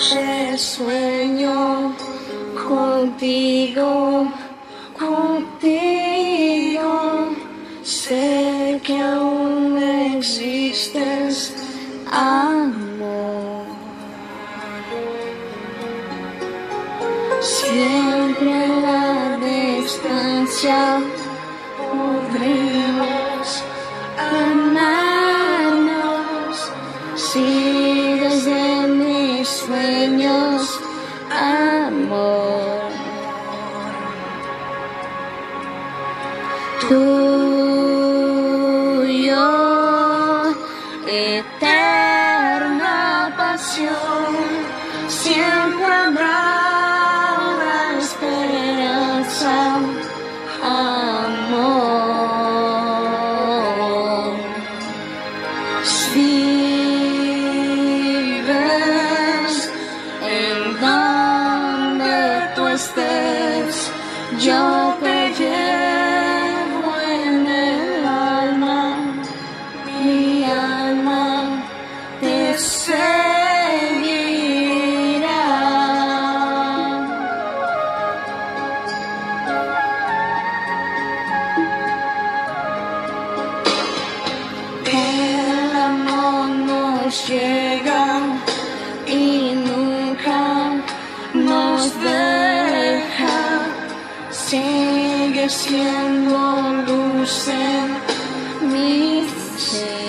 noche sueño contigo, contigo. Sé que aún existes, amor. Siempre a la distancia podremos amarnos. Si desde mis sueños, amor. Tuyo, eterna pasión, siempre habrá esperanza, estés, yo te llevo en el alma, mi alma te seguirá. El amor nos llega y nunca nos deja. Sigue siendo luz en mi ser.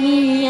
me.